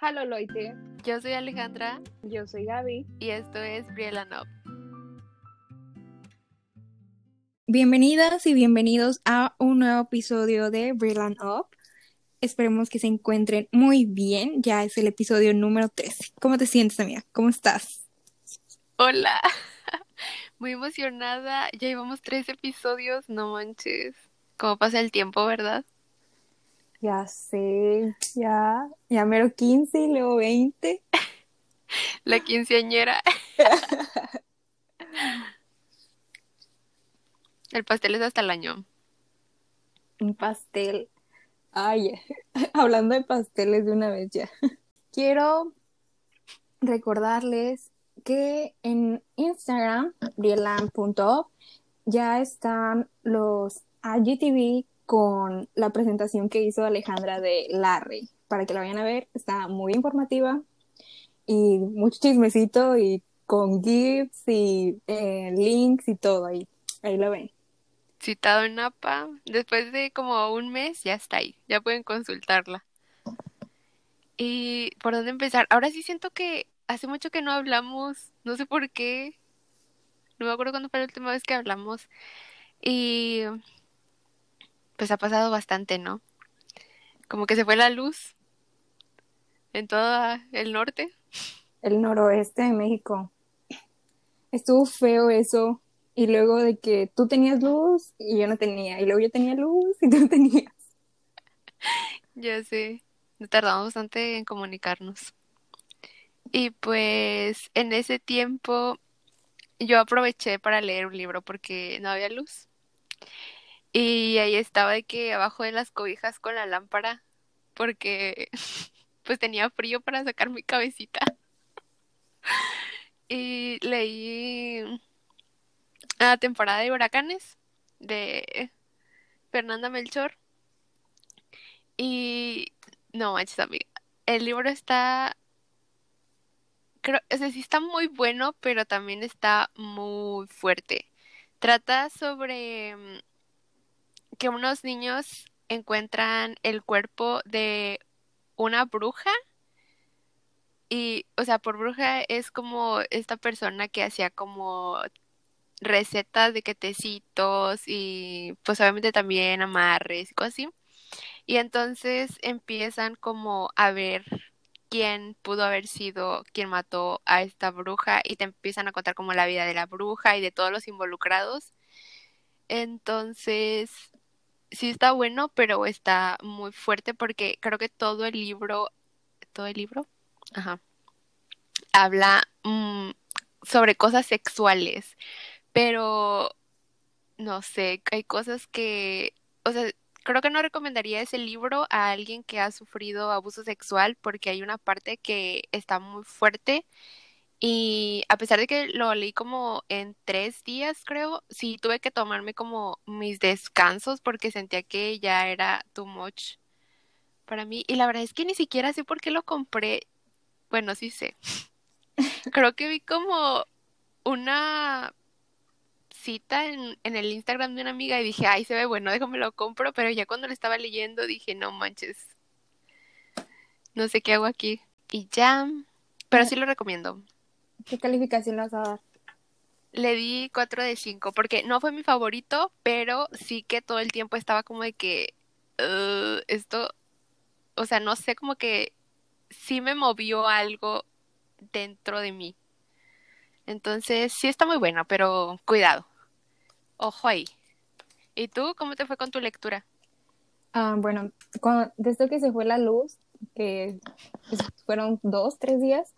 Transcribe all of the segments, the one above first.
Halo Loite, Yo soy Alejandra yo soy Gaby. y esto es Briella Up. Bienvenidas y bienvenidos a un nuevo episodio de Brilliant Up. Esperemos que se encuentren muy bien. Ya es el episodio número 13. ¿Cómo te sientes, amiga? ¿Cómo estás? Hola, muy emocionada. Ya llevamos tres episodios, no manches. ¿Cómo pasa el tiempo, verdad? Ya sé, ya, ya mero 15 y luego 20. La quinceañera. El pastel es hasta el año. Un pastel. Ay, hablando de pasteles de una vez ya. Quiero recordarles que en Instagram, brielan.op, ya están los IGTV con la presentación que hizo Alejandra de Larry. Para que la vayan a ver, está muy informativa y mucho chismecito y con GIFs y eh, links y todo ahí. Ahí lo ven. Citado en APA. Después de como un mes ya está ahí. Ya pueden consultarla. ¿Y por dónde empezar? Ahora sí siento que hace mucho que no hablamos. No sé por qué. No me acuerdo cuándo fue la última vez que hablamos. Y pues ha pasado bastante, ¿no? Como que se fue la luz en todo el norte. el noroeste de México. Estuvo feo eso. Y luego de que tú tenías luz y yo no tenía. Y luego yo tenía luz y tú no tenías. Ya sé, nos tardamos bastante en comunicarnos. Y pues en ese tiempo yo aproveché para leer un libro porque no había luz. Y ahí estaba de que abajo de las cobijas con la lámpara porque pues tenía frío para sacar mi cabecita. Y leí la temporada de huracanes de Fernanda Melchor. Y no manches, amiga. El libro está, creo, o sea, sí está muy bueno, pero también está muy fuerte. Trata sobre mm, que unos niños encuentran el cuerpo de una bruja. Y, o sea, por bruja es como esta persona que hacía como recetas de quetecitos y pues obviamente también amarres y cosas así. Y entonces empiezan como a ver quién pudo haber sido quien mató a esta bruja y te empiezan a contar como la vida de la bruja y de todos los involucrados. Entonces, sí está bueno, pero está muy fuerte porque creo que todo el libro, todo el libro, ajá, habla mm, sobre cosas sexuales, pero no sé, hay cosas que, o sea, creo que no recomendaría ese libro a alguien que ha sufrido abuso sexual porque hay una parte que está muy fuerte y a pesar de que lo leí como en tres días, creo, sí tuve que tomarme como mis descansos porque sentía que ya era too much para mí y la verdad es que ni siquiera sé por qué lo compré. Bueno, sí sé. Creo que vi como una cita en, en el Instagram de una amiga y dije, ay, se ve bueno, déjame lo compro, pero ya cuando lo estaba leyendo dije, no manches, no sé qué hago aquí. Y ya, pero sí lo recomiendo. ¿Qué calificación le vas a dar? Le di 4 de 5 porque no fue mi favorito, pero sí que todo el tiempo estaba como de que "Ugh, esto, o sea, no sé, como que sí me movió algo dentro de mí. Entonces, sí está muy bueno, pero cuidado. Ojo ahí. ¿Y tú cómo te fue con tu lectura? Ah, bueno, cuando- desde que se fue la luz, que fueron dos, tres días,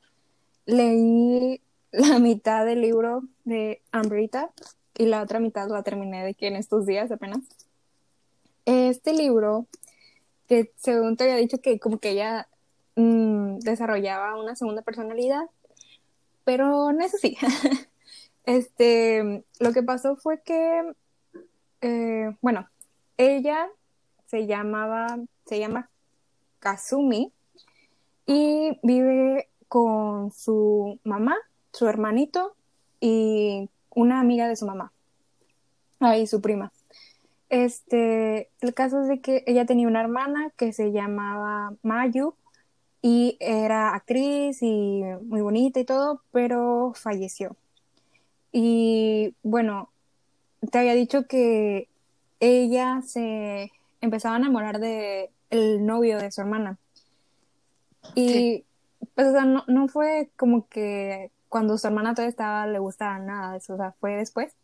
leí la mitad del libro de Ambrita y la otra mitad la terminé de que en estos días apenas. Este libro, que según te había dicho que como que ella mm, desarrollaba una segunda personalidad, pero no es así. Este, lo que pasó fue que, eh, bueno, ella se llamaba, se llama Kazumi y vive con su mamá, su hermanito y una amiga de su mamá. Ahí su prima. Este, el caso es de que ella tenía una hermana que se llamaba Mayu y era actriz y muy bonita y todo, pero falleció. Y bueno, te había dicho que ella se empezaba a enamorar de el novio de su hermana. Y pues o sea, no, no fue como que cuando su hermana todavía estaba le gustaba nada o sea, fue después.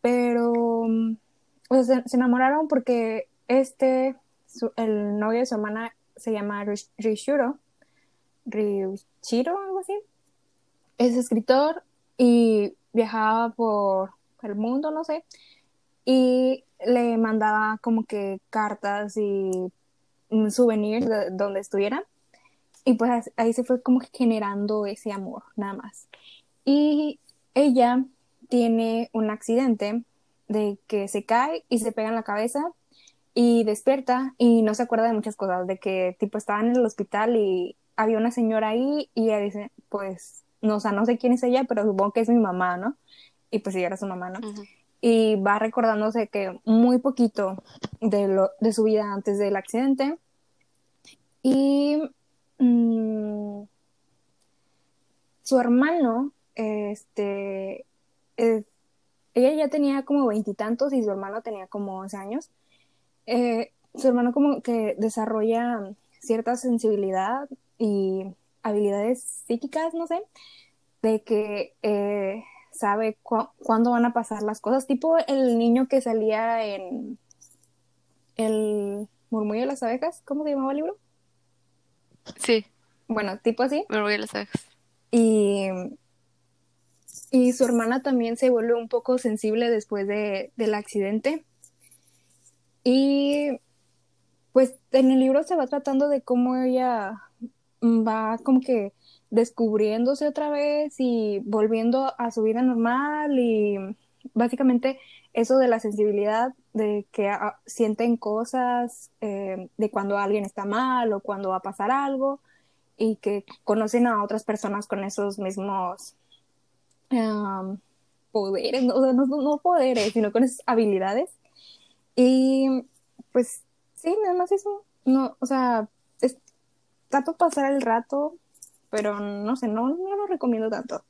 Pero o sea, se, enamoraron porque este, el novio de su hermana se llama Rish- Rishiro, Ryuichiro, algo así. Es escritor y viajaba por el mundo, no sé, y le mandaba como que cartas y mm, souvenirs de donde estuviera. Y pues ahí se fue como generando ese amor, nada más. Y ella tiene un accidente de que se cae y se pega en la cabeza y despierta y no se acuerda de muchas cosas, de que tipo estaba en el hospital y había una señora ahí y ella dice, pues, no, o sea, no sé quién es ella, pero supongo que es mi mamá, ¿no? Y pues ella era su mamá, ¿no? Ujú. Y va recordándose que muy poquito de, lo, de su vida antes del accidente. Y mm, su hermano, este, ella ya tenía como veintitantos y, su hermano tenía como once años. Eh, su hermano como que desarrolla cierta sensibilidad y habilidades psíquicas, no sé, de que eh, sabe cu- cuándo van a pasar las cosas, tipo el niño que salía en el murmullo de las abejas, ¿cómo se llamaba el libro? Sí, Bueno, tipo así. me voy a las abejas. Y, y su hermana también se vuelve un poco sensible después de, del accidente. Y pues en el libro se va tratando de cómo ella va como que descubriéndose otra vez y volviendo a su vida normal y básicamente eso de la sensibilidad, de que ah, sienten cosas, eh, de cuando alguien está mal o cuando va a pasar algo y que conocen a otras personas con esos mismos um, poderes, no, no, poderes, sino con esas habilidades. Y pues sí, nada más eso. No, o sea, es, para pasar el rato, pero no sé, no, no lo recomiendo tanto.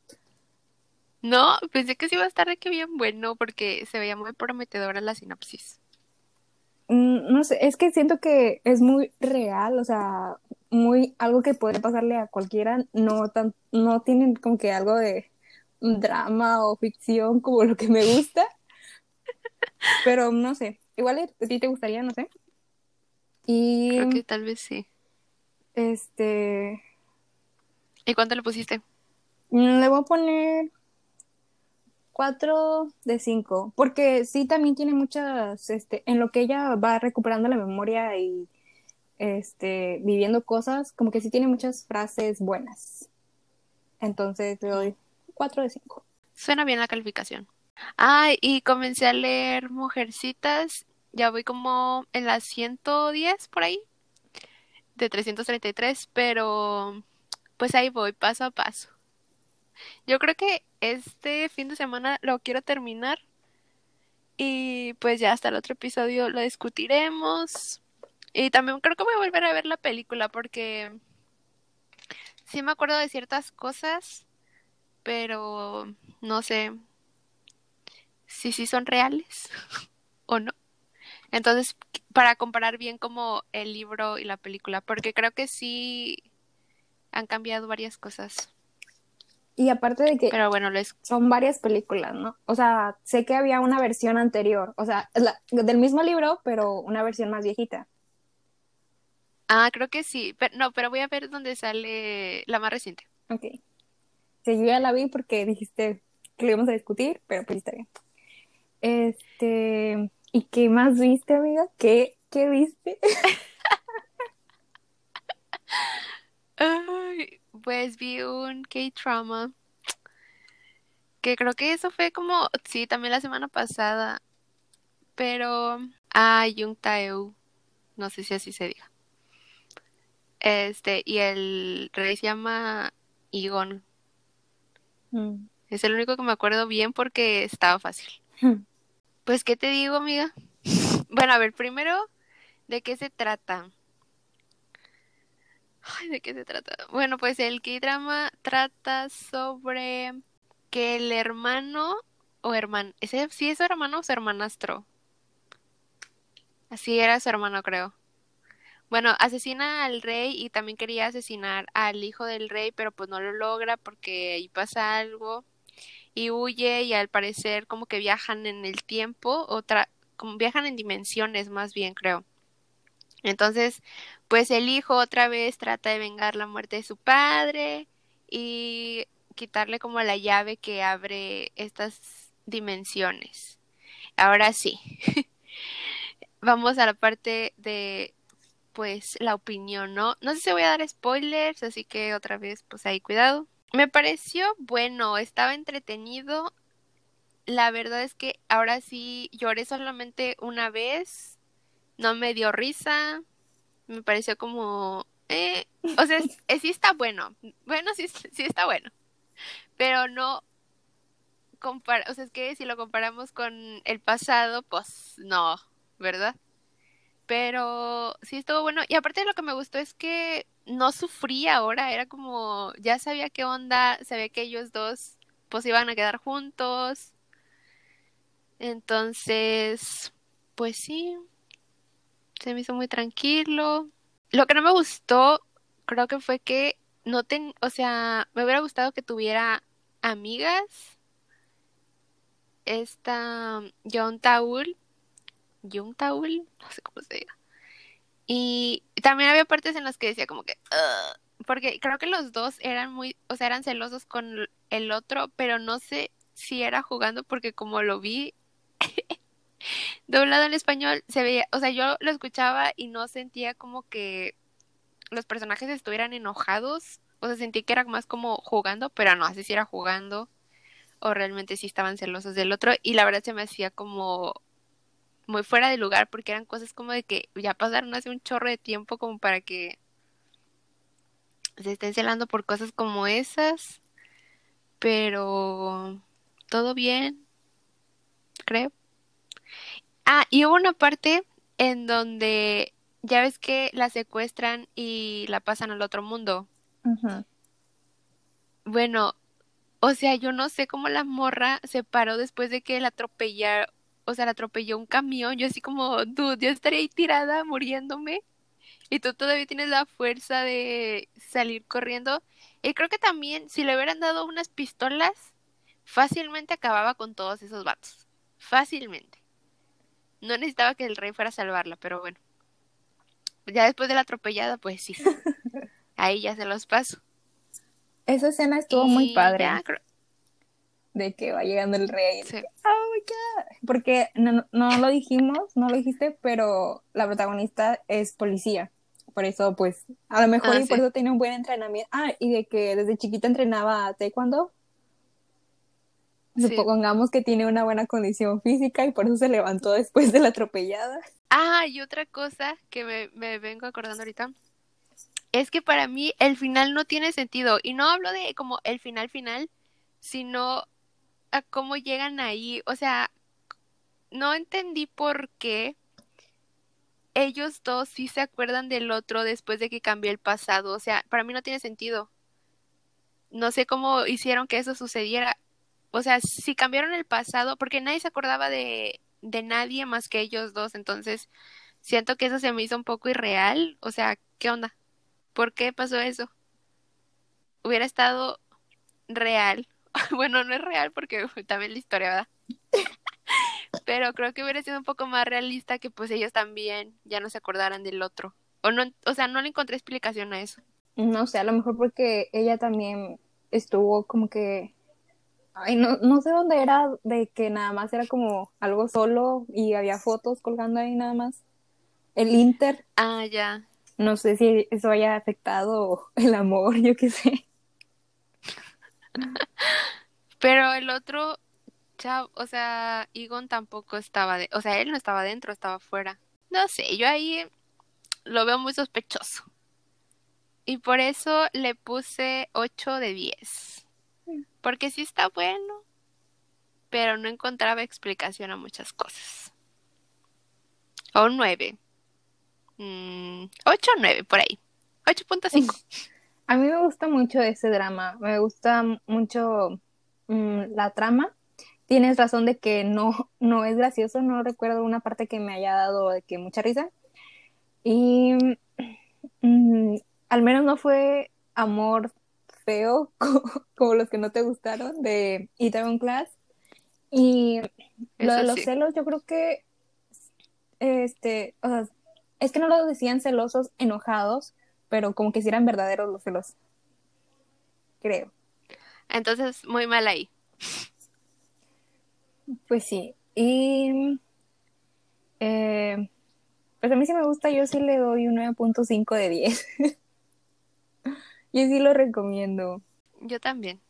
No, pensé que sí iba a estar de que bien bueno porque se veía muy prometedora la sinopsis. Mm, No sé, es que siento que es muy real, o sea, muy algo que puede pasarle a cualquiera, no tan, no tienen como que algo de drama o ficción como lo que me gusta, pero no sé, igual a ti te gustaría, no sé. Y Creo que tal vez sí. este, ¿Y cuánto le pusiste? mm, le voy a poner 4 de 5, porque sí también tiene muchas, este, en lo que ella va recuperando la memoria y este, viviendo cosas, como que sí tiene muchas frases buenas. Entonces le doy 4 de 5. Suena bien la calificación. Ah, y comencé a leer Mujercitas. Ya voy como en las 110 por ahí. De 333, pero pues ahí voy, paso a paso. Yo creo que este fin de semana lo quiero terminar. Y pues ya hasta el otro episodio lo discutiremos. Y también creo que voy a volver a ver la película porque sí me acuerdo de ciertas cosas, pero no sé si sí son reales o no. Entonces, para comparar bien como el libro y la película, porque creo que sí han cambiado varias cosas. Y aparte de que Pero bueno, les... son varias películas, ¿no? O sea, sé que había una versión anterior, o sea, la- del mismo libro, pero una versión más viejita. Ah, creo que sí. Pero, no, pero voy a ver dónde sale la más reciente. Ok. Sí, yo ya la vi porque dijiste que lo íbamos a discutir, pero pues está bien. Este, ¿y qué más viste, amiga? ¿Qué, qué viste? Ay, pues vi un K-Trauma. Que creo que eso fue como, sí, también la semana pasada. Pero, ah, Jung Tae-woo. No sé si así se diga. Este, y el rey se llama Egon. Mm. Es el único que me acuerdo bien porque estaba fácil. Pues, ¿qué te digo, amiga? Bueno, a ver, primero, ¿de qué se trata? Ay, ¿de qué se trata? Bueno, pues el K-drama trata sobre que el hermano o hermano, ese sí es su hermano o su hermanastro. Así era su hermano, creo. Bueno, asesina al rey y también quería asesinar al hijo del rey, pero pues no lo logra porque ahí pasa algo y huye y al parecer como que viajan en el tiempo, como viajan en dimensiones más bien, creo. Entonces, pues el hijo otra vez trata de vengar la muerte de su padre y quitarle como la llave que abre estas dimensiones. Ahora sí, vamos a la parte de pues la opinión, ¿no? No sé si voy a dar spoilers, así que otra vez pues ahí cuidado. Me pareció bueno, estaba entretenido. La verdad es que ahora sí lloré solamente una vez no me dio risa, me pareció como, eh, o sea, sí está bueno, bueno, sí, sí está bueno, pero no, compara o sea, es que si lo comparamos con el pasado, pues no, ¿verdad? Pero sí estuvo bueno, y aparte lo que me gustó es que no sufría ahora, era como, ya sabía qué onda, sabía que ellos dos pues iban a quedar juntos, entonces, pues sí, se me hizo muy tranquilo. Lo que no me gustó, creo que fue que no ten, o sea, me hubiera gustado que tuviera amigas. Esta John Taul, John Taul, no sé cómo se diga. Y también había partes en las que decía como que, porque creo que los dos eran muy, o sea, eran celosos con el otro, pero no sé si era jugando porque como lo vi doblado en español se veía, o sea, yo lo escuchaba y no sentía como que los personajes estuvieran enojados, o sea, sentí que era más como jugando, pero no, así si era jugando o realmente sí estaban celosos del otro y la verdad se me hacía como muy fuera de lugar porque eran cosas como de que ya pasaron hace un chorro de tiempo como para que se estén celando por cosas como esas, pero todo bien, creo. Ah, y hubo una parte en donde ya ves que la secuestran y la pasan al otro mundo. Bueno, o sea, yo no sé cómo la morra se paró después de que la atropellar, o sea, la atropelló un camión. Yo así como, dude, yo estaría ahí tirada muriéndome. Y tú todavía tienes la fuerza de salir corriendo. Y creo que también, si le hubieran dado unas pistolas, fácilmente acababa con todos esos vatos. Fácilmente. No necesitaba que el rey fuera a salvarla, pero bueno. Ya después de la atropellada, pues sí. Ahí ya se los paso. Esa escena estuvo muy padre. De que va llegando el rey. Sí. Oh Porque no, no lo dijimos, no lo dijiste, pero la protagonista es policía. Por eso, pues, a lo mejor ah, y por eso tiene un buen entrenamiento. Ah, y de que desde chiquita entrenaba taekwondo. Supongamos que tiene una buena condición física y por eso se levantó después de la atropellada. Ah, y otra cosa que me, me vengo acordando ahorita es que para mí el final no tiene sentido. Y no hablo de como el final final, sino a cómo llegan ahí. O sea, no entendí por qué ellos dos sí se acuerdan del otro después de que cambió el pasado. O sea, para mí no tiene sentido. No sé cómo hicieron que eso sucediera o sea, si cambiaron el pasado, porque nadie se acordaba de, de nadie más que ellos dos, entonces siento que eso se me hizo un poco irreal, o sea, ¿qué onda? ¿Por qué pasó eso? Hubiera estado real. bueno, no es real porque también la historia, ¿verdad? Pero creo que hubiera sido un poco más realista que pues ellos también ya no se acordaran del otro. O no, o sea, no le encontré explicación a eso. No sé, a lo mejor porque ella también estuvo como que Ay, no, no sé dónde era, de que nada más era como algo solo y había fotos colgando ahí nada más. El Inter. Ah, ya. No sé si eso haya afectado el amor, yo qué sé. Pero el otro, o sea, Egon tampoco estaba, de, o sea, él no estaba dentro, estaba fuera. No sé, yo ahí lo veo muy sospechoso. Y por eso le puse 8 de 10. Porque sí está bueno, pero no encontraba explicación a muchas cosas. O nueve. Mm, ocho o nueve, por ahí. 8.5. A mí me gusta mucho ese drama, me gusta mucho mm, la trama. Tienes razón de que no, no es gracioso, no recuerdo una parte que me haya dado de que mucha risa. Y mm, al menos no fue amor feo como, los que no te gustaron de Itaewon Class. Y lo de los celos, yo creo que este, o sea, es que no lo decían celosos enojados, pero como que si eran verdaderos los celos. Creo. Entonces, muy mal ahí. Pues sí. Y eh, pues a mí sí me gusta, yo sí le doy un 9.5 de 10. yo sí lo recomiendo. Yo también.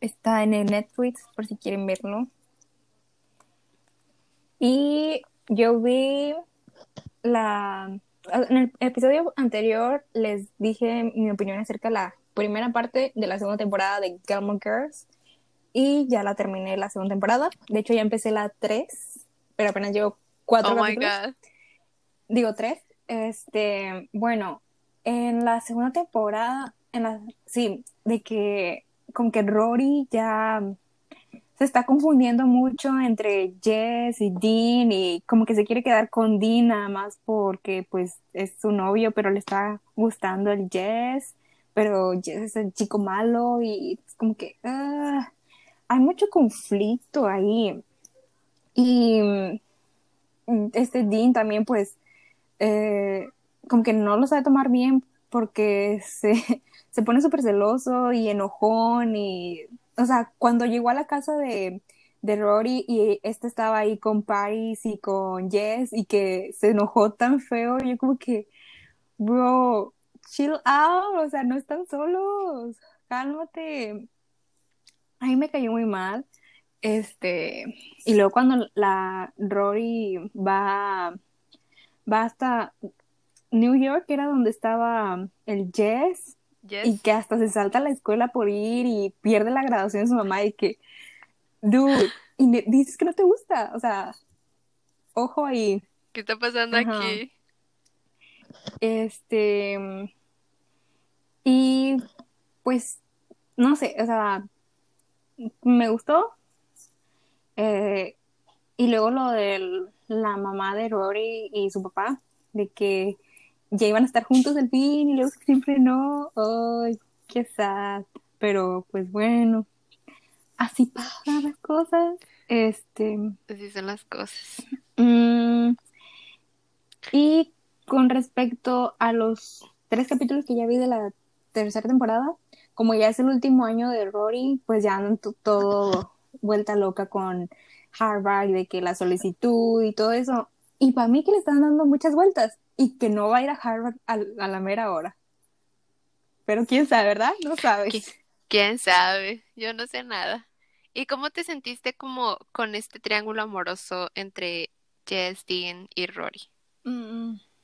Está en el Netflix por si quieren verlo. Y yo vi la en el episodio anterior les dije mi opinión acerca de la primera parte de la segunda temporada de Gilmore Girls y ya la terminé la segunda temporada. De hecho, ya empecé la 3, pero apenas llevo cuatro oh capítulos. My God. Digo 3. Este, bueno, en la segunda temporada, en la, sí, de que como que Rory ya se está confundiendo mucho entre Jess y Dean y como que se quiere quedar con Dean nada más porque pues es su novio, pero le está gustando el Jess, pero Jess es el chico malo y como que ah, hay mucho conflicto ahí. Y mm, este Dean también pues eh, como que no lo sabe tomar bien porque se, se pone súper celoso y enojón y o sea, cuando llegó a la casa de, de Rory y este estaba ahí con Paris y con Jess y que se enojó tan feo, yo como que, bro, chill out, o sea, no están solos, cálmate. A mí me cayó muy mal. Este, y luego cuando la Rory va, va hasta New York, era donde estaba el Jess, y que hasta se salta a la escuela por ir y pierde la graduación de su mamá y que, dude, y dices que no te gusta, o sea, ojo ahí. ¿Qué está pasando aquí? Este, y pues, no sé, o sea, me gustó. Eh, y luego lo de la mamá de Rory y su papá, de que ya iban a estar juntos al fin y luego siempre no. Ay, qué sad. Pero pues bueno, así pasan las cosas. Este. Así son las cosas. Mm, y con respecto a los tres capítulos que ya vi de la tercera temporada, como ya es el último año de Rory, pues ya andan todo vuelta loca con Harvard, de que la solicitud y todo eso. Y para mí que le están dando muchas vueltas y que no va a ir a Harvard a, la mera hora. Pero quién sabe, ¿verdad? No sabes. ¿Quién sabe? Yo no sé nada. ¿Y cómo te sentiste como con este triángulo amoroso entre Jess, Dean y Rory?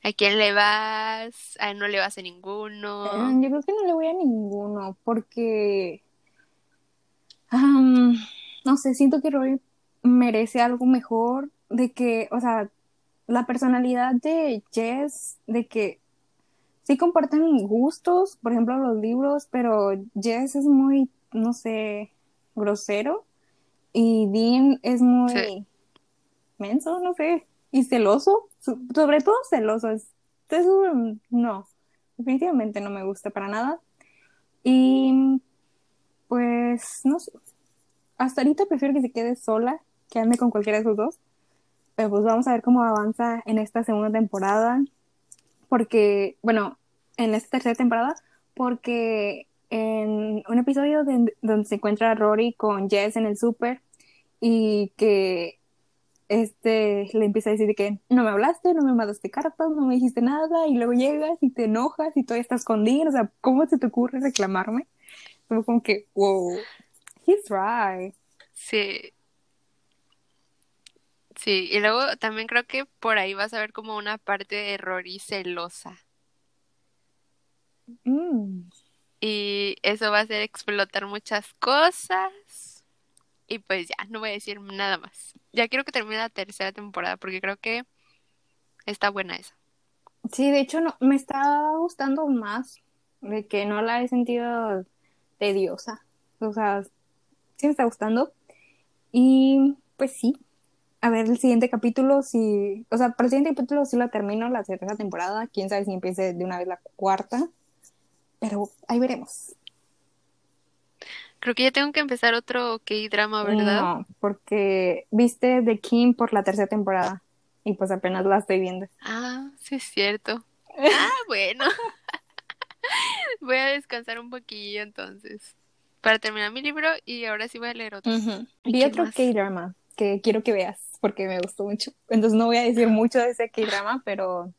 ¿A quién le vas? ¿A no le vas a ninguno? Eh, yo creo que no le voy a ninguno porque... no sé, siento que Rory merece algo mejor de que, o sea, la personalidad de Jess, de que sí comparten gustos, por ejemplo, los libros, pero Jess es muy, no sé, grosero y Dean es muy menso, no sé, y celoso, sobre todo celoso. Es, no, definitivamente no me gusta para nada. Y pues, no sé, hasta ahorita prefiero que se quede sola que ande con cualquiera de esos dos. Pues vamos a ver cómo avanza en esta segunda temporada. Porque, bueno, en esta tercera temporada, porque en un episodio donde se encuentra Rory con Jess en el súper y que este le empieza a decir que no me hablaste, no me mandaste cartas, no me dijiste nada y luego llegas y te enojas y todavía estás escondido, o sea, ¿cómo se te ocurre reclamarme? Como que, wow, he's right. Sí, Sí, y luego también creo que por ahí vas a ver como una parte de Rory celosa. Mm. Y eso va a hacer explotar muchas cosas. Y pues ya, no voy a decir nada más. Ya quiero que termine la tercera temporada porque creo que está buena esa. Sí, de hecho no, me está gustando más, de que no la he sentido tediosa. O sea, sí me está gustando. Y pues sí, a ver el siguiente capítulo, si, o sea, para el siguiente capítulo sí la termino, la tercera temporada, quién sabe si empiece de una vez la cuarta, pero ahí veremos. Creo que ya tengo que empezar otro K-drama, ¿verdad? No, porque viste The King por la tercera temporada y pues apenas la estoy viendo. Ah, sí es cierto. Ah, bueno. voy a descansar un poquillo entonces para terminar mi libro y ahora sí voy a leer otro. Uh Vi otro K-drama que quiero que veas porque me gustó mucho. Entonces no voy a decir mucho de ese K-drama, pero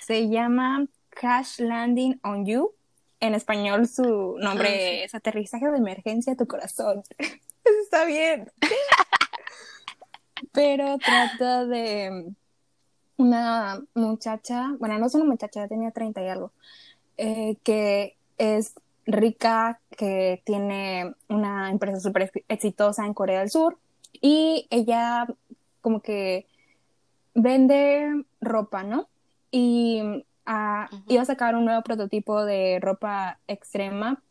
se llama Crash Landing on You. En español su nombre ah, sí. es Aterrizaje de emergencia a tu corazón. Está bien. pero trata de una muchacha, bueno, no es una muchacha, tenía 30 y algo, eh, que es rica, que tiene una empresa súper exitosa en Corea del Sur y ella como que vende ropa, ¿no? Y uh, uh-huh. iba a sacar un nuevo prototipo de ropa extrema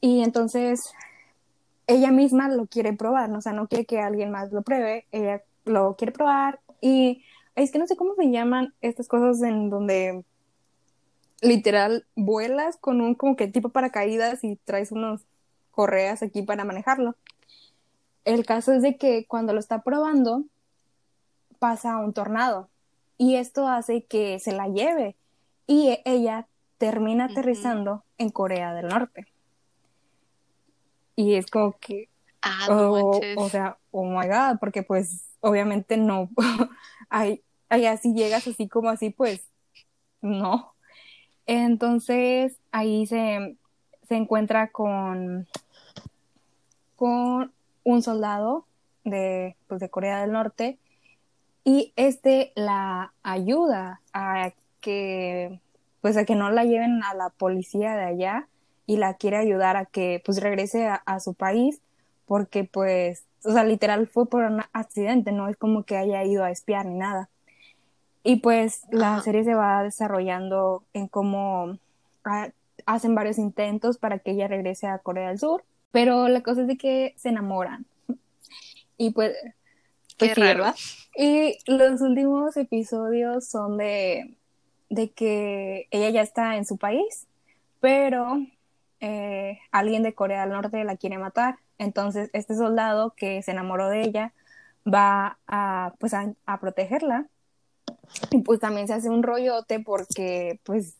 y entonces ella misma lo quiere probar, ¿no? o sea, no quiere que alguien más lo pruebe, ella lo quiere probar y es que no sé cómo se llaman estas cosas en donde literal vuelas con un como que tipo paracaídas y traes unos correas aquí para manejarlo. El caso es de que cuando lo está probando pasa un tornado y esto hace que se la lleve y ella termina aterrizando uh -huh. en Corea del Norte. Y es como que, ah, no oh, o sea, oh my god, porque pues obviamente no, hay, allá si llegas así como así, pues no. Entonces ahí se, se encuentra con, con un soldado de, pues, de Corea del Norte y este la ayuda a que pues a que no la lleven a la policía de allá y la quiere ayudar a que pues regrese a, a su país porque pues o sea literal fue por un accidente no es como que haya ido a espiar ni nada y pues la Ajá. serie se va desarrollando en cómo hacen varios intentos para que ella regrese a Corea del Sur, pero la cosa es de que se enamoran. Y pues, pues Qué sí, raro. ¿verdad? Y los últimos episodios son de, de que ella ya está en su país, pero eh, alguien de Corea del Norte la quiere matar. Entonces, este soldado que se enamoró de ella va a, pues, a, a protegerla y pues también se hace un rollote porque, pues,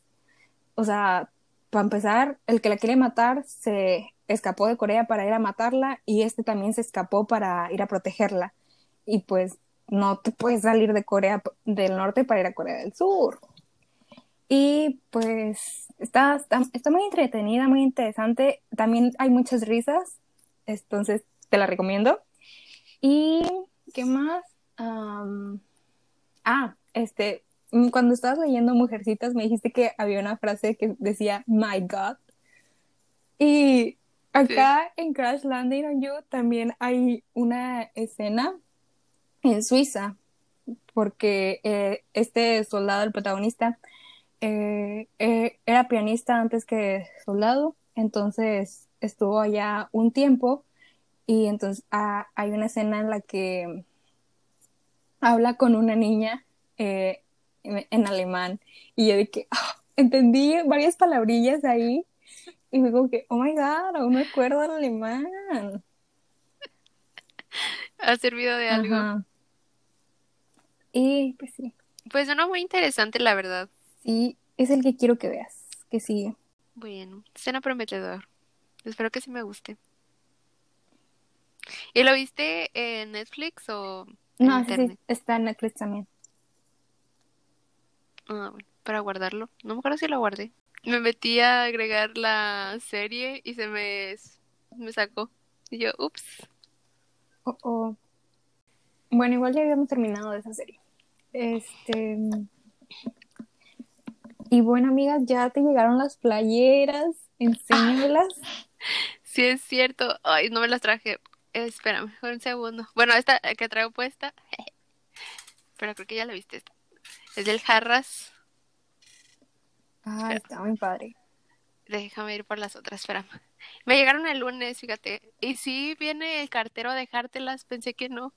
o sea, para empezar, el que la quiere matar se escapó de Corea para ir a matarla y este también se escapó para ir a protegerla. Y pues no te puedes salir de Corea del Norte para ir a Corea del Sur. Y pues está, está, está muy entretenida, muy interesante. También hay muchas risas, entonces te la recomiendo. ¿Y qué más? Um, ah, este, cuando estabas leyendo Mujercitas me dijiste que había una frase que decía My God. Y acá sí. en Crash Landing on You también hay una escena en Suiza, porque eh, este soldado, el protagonista, eh, eh, era pianista antes que soldado, entonces estuvo allá un tiempo y entonces ah, hay una escena en la que habla con una niña eh, en, en, alemán. Y yo de que oh, entendí varias palabrillas ahí. Y digo que, oh my god, aún me acuerdo del alemán. Ha servido de algo. Ajá. Y pues sí. Pues suena muy interesante, la verdad. Sí, es el que quiero que veas. Que sigue. Bueno, suena prometedor. Espero que sí me guste. ¿Y lo viste en Netflix o en No, internet? sí, está en Netflix también. Ah, bueno, para guardarlo. No me acuerdo si lo guardé. Me metí a agregar la serie y se me, me sacó. Y yo, ups. Oh, oh. Bueno, igual ya habíamos terminado de esa serie. Este. Y bueno, amigas, ya te llegaron las playeras. Enséñamelas. Sí, es cierto. Ay, no me las traje. Espérame, un segundo. Bueno, esta que traigo puesta. Pero creo que ya la viste esta. Es del Jarras. Ah, está muy padre. Déjame ir por las otras, espérame. Me llegaron el lunes, fíjate. Y sí viene el cartero a dejártelas, pensé que no.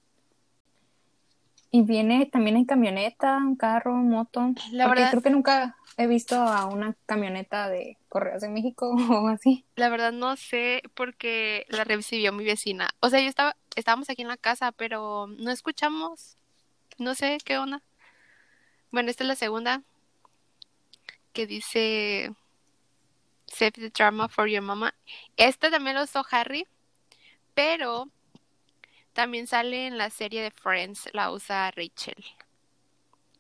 Y viene también en camioneta, un carro, moto. La Porque verdad- creo que nunca he visto a una camioneta de Correos de México o así. La verdad no sé porque la recibió mi vecina. O sea, yo estaba, estábamos aquí en la casa, pero no escuchamos. No sé qué onda. Bueno, esta es la segunda que dice Save the drama for your mama. Esta también lo usó Harry, pero también sale en la serie de Friends, la usa Rachel.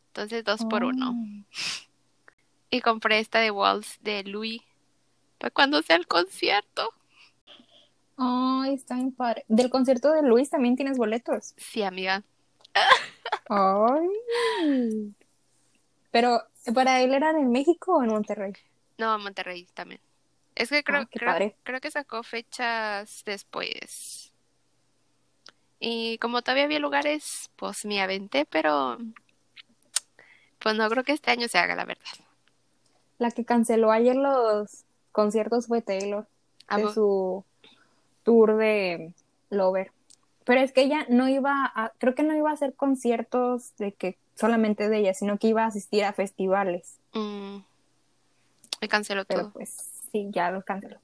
Entonces dos por uno. Oh. Y compré esta de Walls de Louis para cuando sea el concierto. Ay, está bien padre. Del concierto de Luis también tienes boletos. Sí, amiga. Ay. Pero, ¿para él era en México o en Monterrey? No, Monterrey también. Es que creo, Ah, creo que sacó fechas después. Y como todavía había lugares, pues me aventé, pero pues no creo que este año se haga, la verdad. La que canceló ayer los conciertos fue Taylor, ¿A de vo- su tour de Lover. Pero es que ella no iba a, creo que no iba a hacer conciertos de que solamente de ella, sino que iba a asistir a festivales. Mm, me canceló Pero todo pues sí, ya los canceló.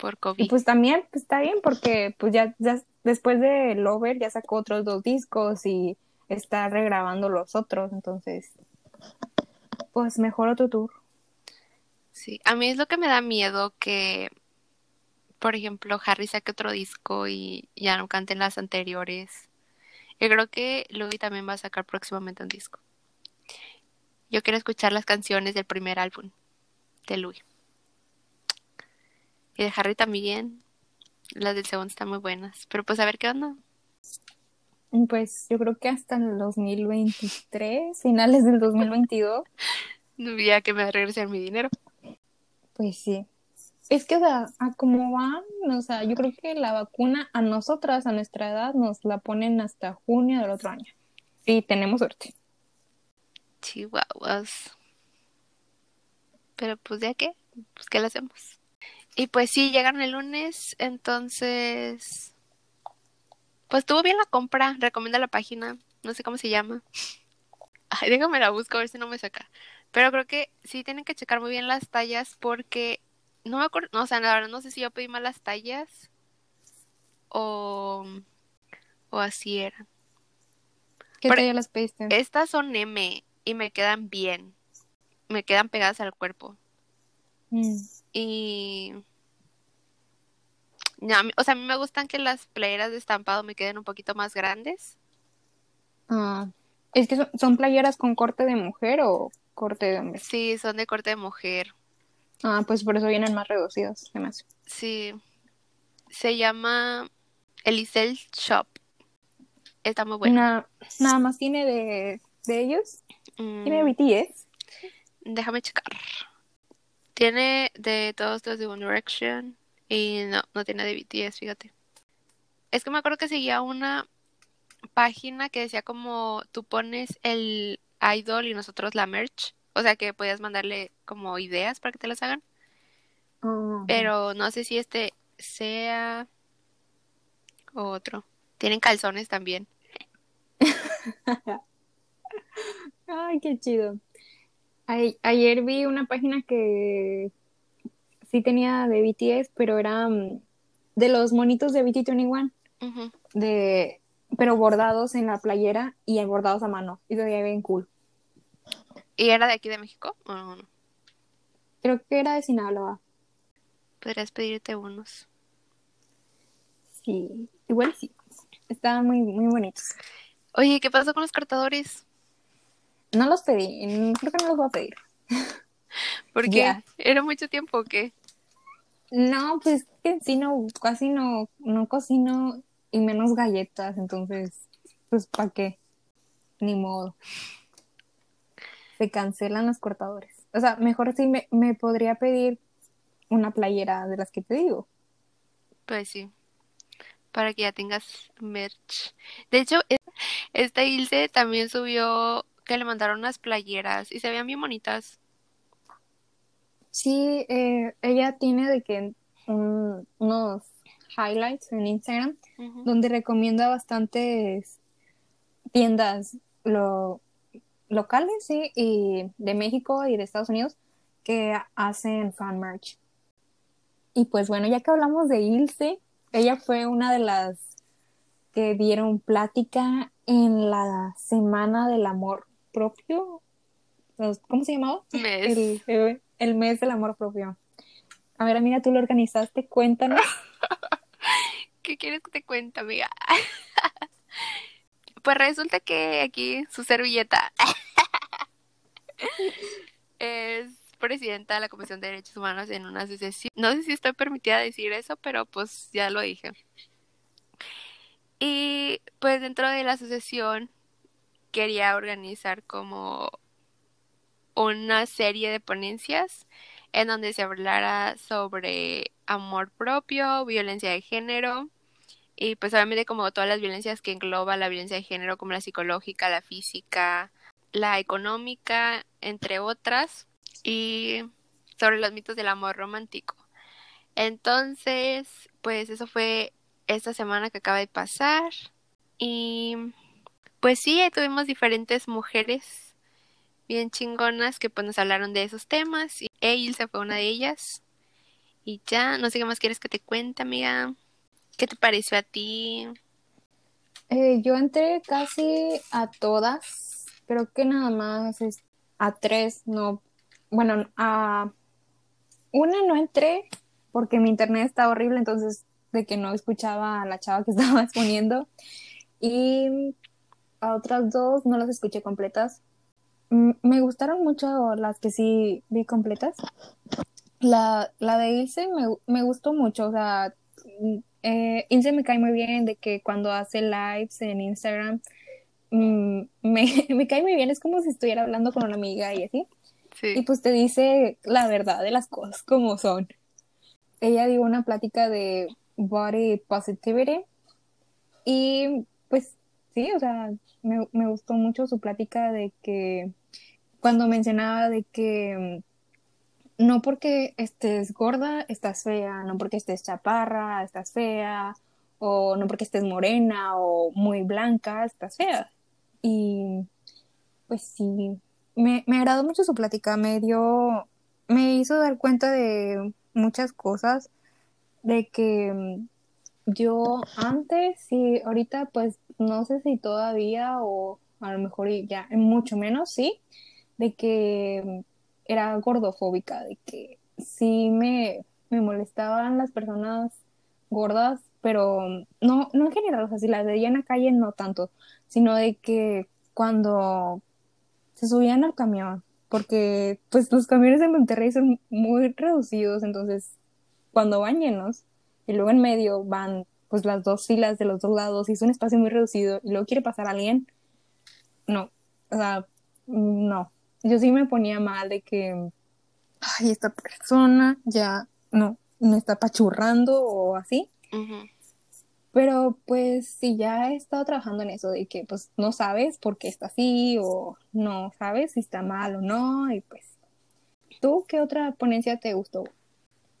por Y COVID. pues también pues, está bien porque pues ya, ya después de Lover ya sacó otros dos discos y está regrabando los otros, entonces pues mejor otro tour. Sí, a mí es lo que me da miedo que, por ejemplo, Harry saque otro disco y ya no canten las anteriores. Yo creo que Louis también va a sacar próximamente un disco. Yo quiero escuchar las canciones del primer álbum de Louis. Y de Harry también. Las del segundo están muy buenas. Pero pues a ver qué onda. Pues yo creo que hasta el 2023, finales del 2022, Ya que me regresen mi dinero. pues sí. Es que, o sea, a cómo van, o sea, yo creo que la vacuna a nosotras, a nuestra edad, nos la ponen hasta junio del otro año. Sí, tenemos suerte. Chihuahuas. Pero pues ya qué, pues qué le hacemos. Y pues sí, llegaron el lunes, entonces pues estuvo bien la compra, recomienda la página, no sé cómo se llama. Ay, déjame la busco a ver si no me saca. Pero creo que sí tienen que checar muy bien las tallas porque no me acuerdo, no, o sea, la verdad no sé si yo pedí mal las tallas o o así era. ¿Qué Pero- te las pediste? Estas son M y me quedan bien. Me quedan pegadas al cuerpo. Mm. Y... No, o sea, a mí me gustan que las playeras de estampado me queden un poquito más grandes. Ah, es que son, son playeras con corte de mujer o corte de hombre. Sí, son de corte de mujer. Ah, pues por eso vienen más reducidos, hace. Sí. Se llama Elisel Shop. Está muy bueno. Na- nada más tiene de, de ellos. Mm, Tiene BTS. déjame checar. Tiene de todos los de One Direction y no, no tiene de BTS, fíjate. Es que me acuerdo que seguía una página que decía como tú pones el idol y nosotros la merch. O sea que podías mandarle como ideas para que te las hagan. Ah, Pero no sé si este sea otro. Tienen calzones también. Ay, qué chido. Ay- ayer vi una página que sí tenía de BTS, pero era mm, de los monitos de BT21, Ujú. de, pero bordados en la playera y bordados a mano. Y se veía bien cool. ¿Y era de aquí de México? ¿O no? no? Creo que era de Sinaloa. Podrías pedirte unos. Sí, igual sí. Estaban muy, muy bonitos. Oye, ¿qué pasó con los cortadores? No los pedí, mm, creo que no los voy a pedir. Porque Ya. era mucho tiempo, ¿o qué? No, pues que sí, no, casi no, no cocino y menos galletas, entonces, pues ¿para qué? Ni modo. Se cancelan los cortadores. O sea, mejor sí me, me podría pedir una playera de las que te digo. Pues sí. Para que ya tengas merch. De hecho, e- esta Ilse también subió que le mandaron unas playeras y se veían bien bonitas. Sí, eh, ella tiene de que unos highlights en Instagram donde recomienda bastantes tiendas lo, locales, sí, y de México y de Estados Unidos que hacen fan merch. Y pues bueno, ya que hablamos de Ilse, ella fue una de las que dieron plática en la Semana del Amor Propio. ¿Cómo se llamaba? Mes. El, el mes del amor propio. A ver, amiga, tú lo organizaste, cuéntanos. ¿Qué quieres que te cuente, amiga? pues resulta que aquí su servilleta es presidenta de la Comisión de Derechos Humanos en una asociación. No sé si estoy permitida decir eso, pero pues ya lo dije. Y pues dentro de la asociación quería organizar como una serie de ponencias en donde se hablara sobre amor propio, violencia de género y pues obviamente como todas las violencias que engloba la violencia de género como la psicológica, la física, la económica, entre otras, y sobre los mitos del amor romántico. Entonces, pues eso fue esta semana que acaba de pasar y pues sí, tuvimos diferentes mujeres bien chingonas que pues nos hablaron de esos temas y se fue una de ellas. Y ya, no sé qué más quieres que te cuente, amiga. ¿Qué te pareció a ti? Eh, yo entré casi a todas, pero que nada más a tres, no. Bueno, a una no entré porque mi internet estaba horrible, entonces de que no escuchaba a la chava que estaba exponiendo. Y a otras dos no las escuché completas. Me gustaron mucho las que sí vi completas. La, la de Ilse me, me gustó mucho, o sea, eh, Ilse me cae muy bien de que cuando hace lives en Instagram me, me, cae muy bien, es como si estuviera hablando con una amiga y así. Y pues te dice la verdad de las cosas como son. Ella dio una plática de body positivity y pues sí, o sea, me, me gustó mucho su plática de que cuando mencionaba de que no porque estés gorda, estás fea, no porque estés chaparra, estás fea, o no porque estés morena o muy blanca, estás fea. Y pues sí, me, me agradó mucho su plática, me dio, me hizo dar cuenta de muchas cosas, de que mm, yo antes y ahorita pues no sé si todavía o a lo mejor ya mucho menos, sí, de que era gordofóbica, de que sí me, me molestaban las personas gordas, pero no, no en general, o sea, si las veía en la calle no tanto, sino de que cuando se subían al camión, porque pues los camiones de Monterrey son muy reducidos, entonces cuando van llenos y luego en medio van pues las dos filas de los dos lados y es un espacio muy reducido y luego quiere pasar alguien, no, o sea, no, yo sí me ponía mal de que, ay, esta persona ya no, me está pachurrando o así. Pero pues sí, ya he estado trabajando en eso de que pues no sabes por qué está así o no sabes si está mal o no y pues ¿tú qué otra ponencia te gustó?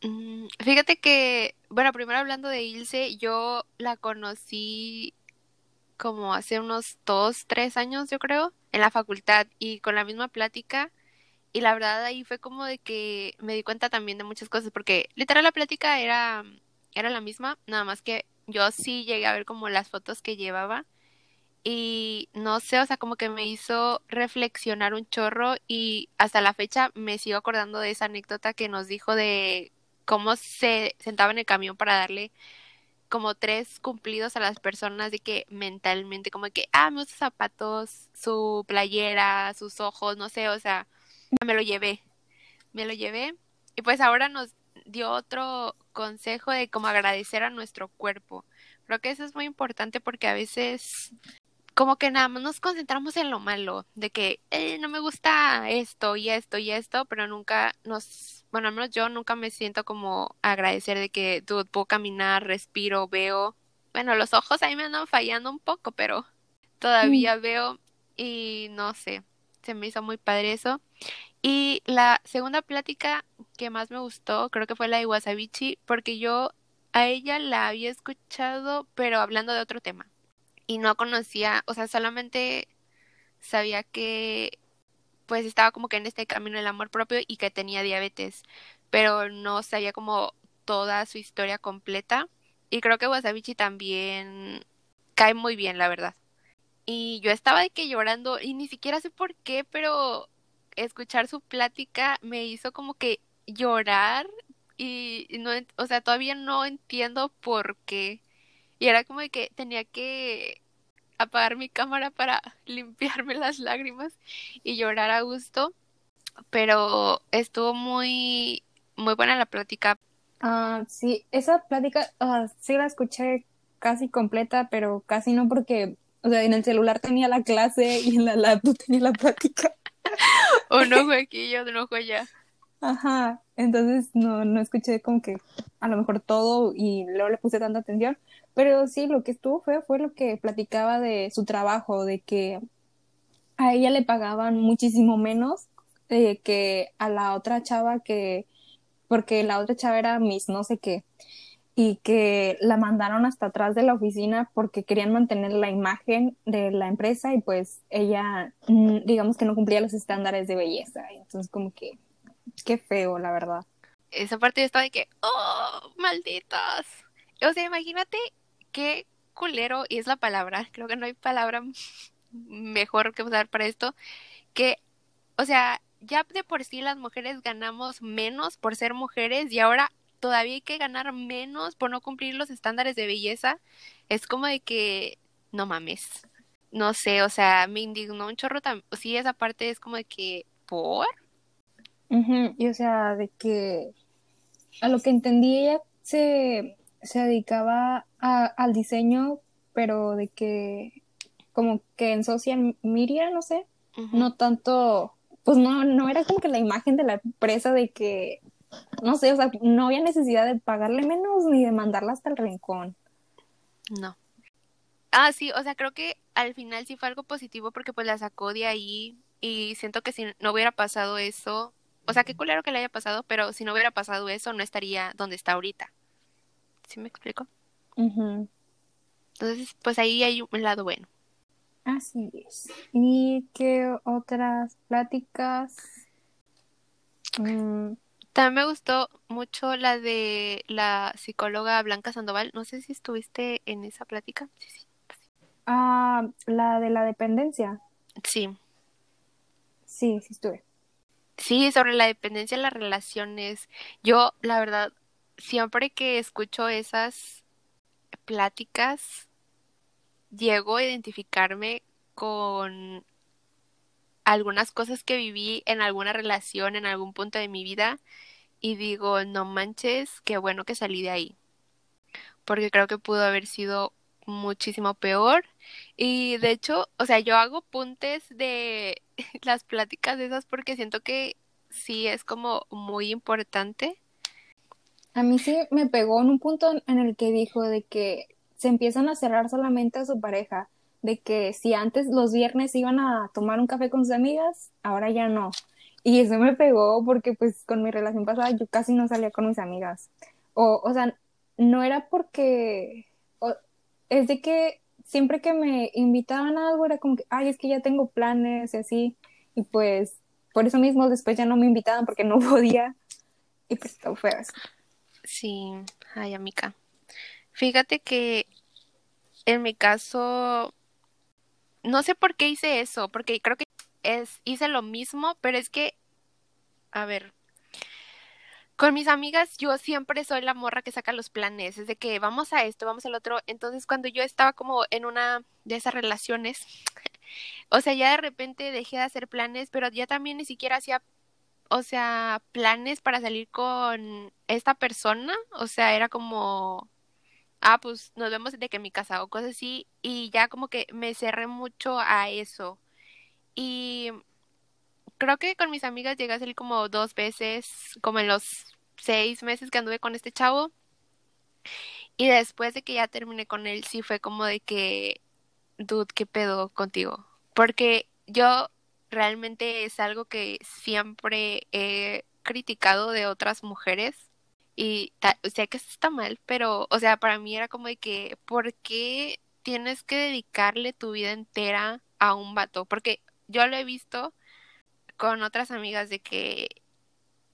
Mm, fíjate que, bueno, primero hablando de Ilse, yo la conocí como hace unos dos, tres años, yo creo, en la facultad y con la misma plática. Y la verdad ahí fue como de que me di cuenta también de muchas cosas, porque literal la plática era, era la misma, nada más que yo sí llegué a ver como las fotos que llevaba. Y no sé, o sea, como que me hizo reflexionar un chorro y hasta la fecha me sigo acordando de esa anécdota que nos dijo de cómo se sentaba en el camión para darle como tres cumplidos a las personas de que mentalmente, como que, ah, me zapatos, su playera, sus ojos, no sé, o sea, me lo llevé, me lo llevé. Y pues ahora nos dio otro consejo de cómo agradecer a nuestro cuerpo. Creo que eso es muy importante porque a veces como que nada más nos concentramos en lo malo, de que eh, no me gusta esto y esto y esto, pero nunca nos, bueno, al menos yo nunca me siento como agradecer de que puedo caminar, respiro, veo. Bueno, los ojos ahí me andan fallando un poco, pero todavía mm. veo y no sé, se me hizo muy padre eso. Y la segunda plática que más me gustó, creo que fue la de Wasabichi, porque yo a ella la había escuchado, pero hablando de otro tema. Y no conocía, o sea, solamente sabía que pues estaba como que en este camino del amor propio y que tenía diabetes, pero no sabía como toda su historia completa. Y creo que Wasabichi también cae muy bien, la verdad. Y yo estaba de que llorando y ni siquiera sé por qué, pero escuchar su plática me hizo como que llorar y no, o sea, todavía no entiendo por qué. Y era como de que tenía que apagar mi cámara para limpiarme las lágrimas y llorar a gusto, pero estuvo muy muy buena la plática. Ah, sí, esa plática ah, sí la escuché casi completa, pero casi no porque, o sea, en el celular tenía la clase y en la laptop tenía la plática. un ojo aquí y otro ojo allá. Ajá, entonces no, no escuché como que a lo mejor todo y luego le puse tanta atención, pero sí, lo que estuvo fue, fue lo que platicaba de su trabajo, de que a ella le pagaban muchísimo menos eh, que a la otra chava que, porque la otra chava era Miss no sé qué, y que la mandaron hasta atrás de la oficina porque querían mantener la imagen de la empresa y pues ella, mm, digamos que no cumplía los estándares de belleza, entonces como que Qué feo, la verdad. Esa parte estaba de que, oh, malditas. O sea, imagínate qué culero, y es la palabra, creo que no hay palabra mejor que usar para esto, que, o sea, ya de por sí las mujeres ganamos menos por ser mujeres y ahora todavía hay que ganar menos por no cumplir los estándares de belleza. Es como de que, no mames. No sé, o sea, me indignó un chorro. Sí, esa parte es como de que, ¿por? Y o sea, de que a lo que entendí ella se, se dedicaba a, al diseño, pero de que como que en social media, no sé, no tanto, pues no, no era como que la imagen de la empresa de que, no sé, o sea, no había necesidad de pagarle menos ni de mandarla hasta el rincón. No. Ah, sí, o sea, creo que al final sí fue algo positivo porque pues la sacó de ahí y siento que si no hubiera pasado eso, o sea, qué culero que le haya pasado, pero si no hubiera pasado eso, no estaría donde está ahorita. ¿Sí me explico? Entonces, pues ahí hay un lado bueno. Así es. ¿Y qué otras pláticas? Mm. También me gustó mucho la de la psicóloga Blanca Sandoval. No sé si estuviste en esa plática. Sí, sí. Ah, la de la dependencia. Sí. Sí, sí estuve. Sí, sobre la dependencia de las relaciones. Yo, la verdad, siempre que escucho esas pláticas, llego a identificarme con algunas cosas que viví en alguna relación, en algún punto de mi vida, y digo, no manches, qué bueno que salí de ahí. Porque creo que pudo haber sido muchísimo peor. Y de hecho, o sea, yo hago puntes de las pláticas de esas porque siento que sí es como muy importante. A mí sí me pegó en un punto en el que dijo de que se empiezan a cerrar solamente a su pareja, de que si antes los viernes iban a tomar un café con sus amigas, ahora ya no. Y eso me pegó porque pues con mi relación pasada yo casi no salía con mis amigas. O, o sea, no era porque es de que siempre que me invitaban a algo era como que, ay, es que ya tengo planes y así, y pues por eso mismo después ya no me invitaban porque no podía, y pues todo fue así. Sí, ay, amiga. Fíjate que en mi caso, no sé por qué hice eso, porque creo que es, hice lo mismo, pero es que, a ver, con mis amigas yo siempre soy la morra que saca los planes, es de que vamos a esto, vamos al otro. Entonces cuando yo estaba como en una de esas relaciones, o sea, ya de repente dejé de hacer planes, pero ya también ni siquiera hacía, o sea, planes para salir con esta persona, o sea, era como, ah, pues nos vemos de que mi casa o cosas así, y ya como que me cerré mucho a eso. Y creo que con mis amigas llegué a salir como dos veces, como en los seis meses que anduve con este chavo. Y después de que ya terminé con él, sí fue como de que, dude, ¿qué pedo contigo? Porque yo realmente es algo que siempre he criticado de otras mujeres y sé que eso está mal, pero, o sea, para mí era como de que, ¿por qué tienes que dedicarle tu vida entera a un vato? Porque yo lo he visto con otras amigas de que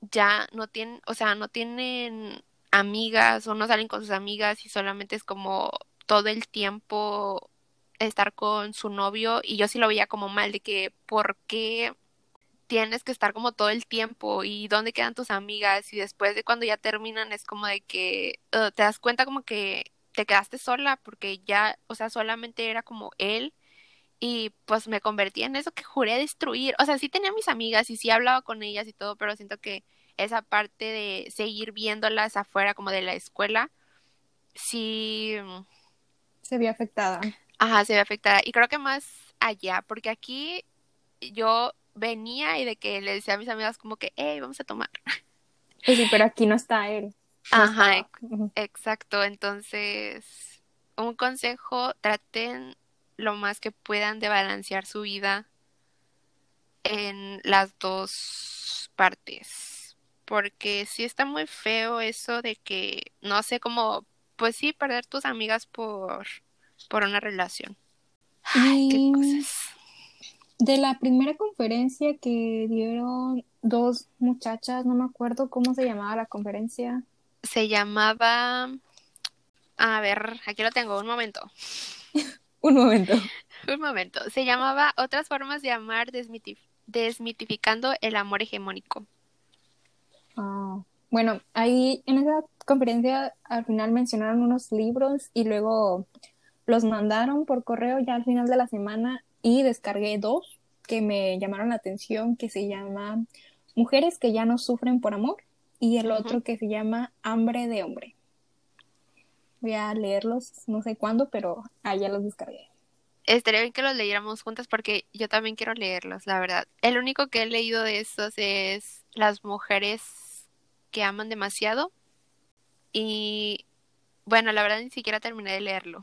ya no tienen, o sea, no tienen amigas o no salen con sus amigas y solamente es como todo el tiempo estar con su novio y yo sí lo veía como mal de que ¿por qué tienes que estar como todo el tiempo y dónde quedan tus amigas y después de cuando ya terminan es como de que uh, te das cuenta como que te quedaste sola porque ya, o sea, solamente era como él y pues me convertí en eso que juré destruir. O sea, sí tenía mis amigas y sí hablaba con ellas y todo, pero siento que esa parte de seguir viéndolas afuera como de la escuela, sí... Se ve afectada. Ajá, se ve afectada. Y creo que más allá, porque aquí yo venía y de que le decía a mis amigas como que, hey, vamos a tomar. Pues sí, pero aquí no está él. Ajá, exacto. Entonces, un consejo, traten lo más que puedan de balancear su vida en las dos partes. Porque sí está muy feo eso de que, no sé cómo, pues sí, perder tus amigas por, por una relación. Ay, qué cosas de la primera conferencia que dieron dos muchachas, no me acuerdo cómo se llamaba la conferencia. Se llamaba... A ver, aquí lo tengo, un momento. un momento. un momento. Se llamaba Otras formas de amar desmitificando el amor hegemónico. Ah, bueno, ahí en esa conferencia al final mencionaron unos libros y luego los mandaron por correo ya al final de la semana y descargué dos que me llamaron la atención, que se llama Mujeres que ya no sufren por amor y el otro que se llama Hambre de hombre. Voy a leerlos, no sé cuándo, pero allá los descargué. Estaría bien que los leyéramos juntas porque yo también quiero leerlos, la verdad. El único que he leído de estos es Las mujeres que aman demasiado. Y bueno, la verdad ni siquiera terminé de leerlo,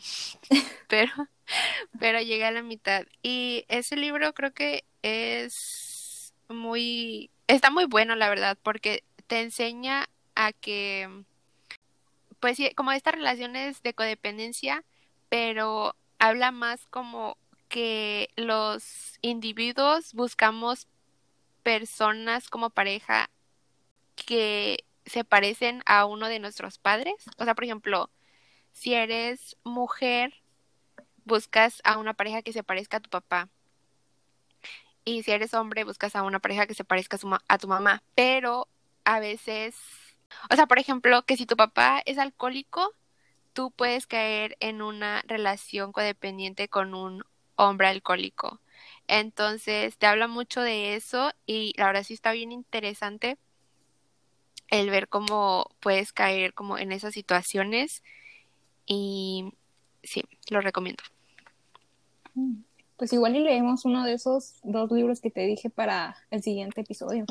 pero, pero llegué a la mitad. Y ese libro creo que es muy, está muy bueno, la verdad, porque te enseña a que, pues sí, como estas relaciones de codependencia, pero habla más como que los individuos buscamos personas como pareja que se parecen a uno de nuestros padres. O sea, por ejemplo, si eres mujer, buscas a una pareja que se parezca a tu papá. Y si eres hombre, buscas a una pareja que se parezca a, tu mamá. Pero a veces, o sea, por ejemplo, que si tu papá es alcohólico, tú puedes caer en una relación codependiente con un hombre alcohólico. Entonces, te habla mucho de eso y la verdad sí está bien interesante el ver cómo puedes caer como en esas situaciones y sí, lo recomiendo. Mm, pues igual y leemos uno de esos dos libros que te dije para el siguiente episodio.